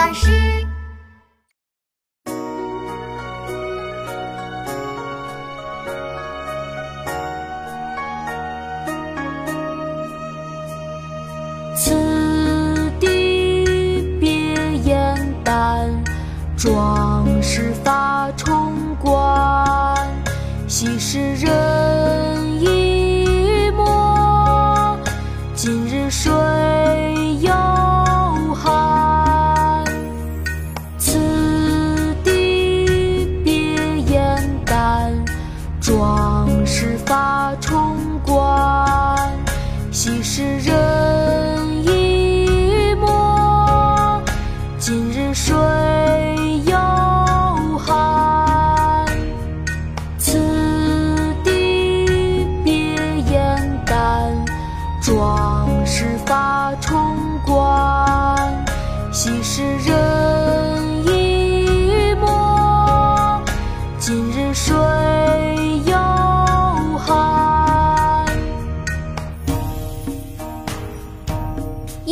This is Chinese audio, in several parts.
巴士。此地别燕丹，壮士发冲冠。昔时人已没，今日谁昔时人已没，今日谁又寒？此地别燕丹，壮士发冲冠。昔时人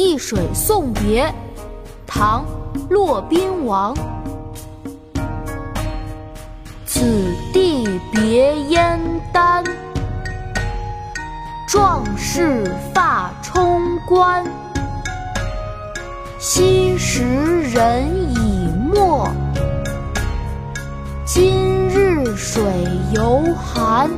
易水送别，唐·骆宾王。此地别燕丹，壮士发冲冠。昔时人已没，今日水犹寒。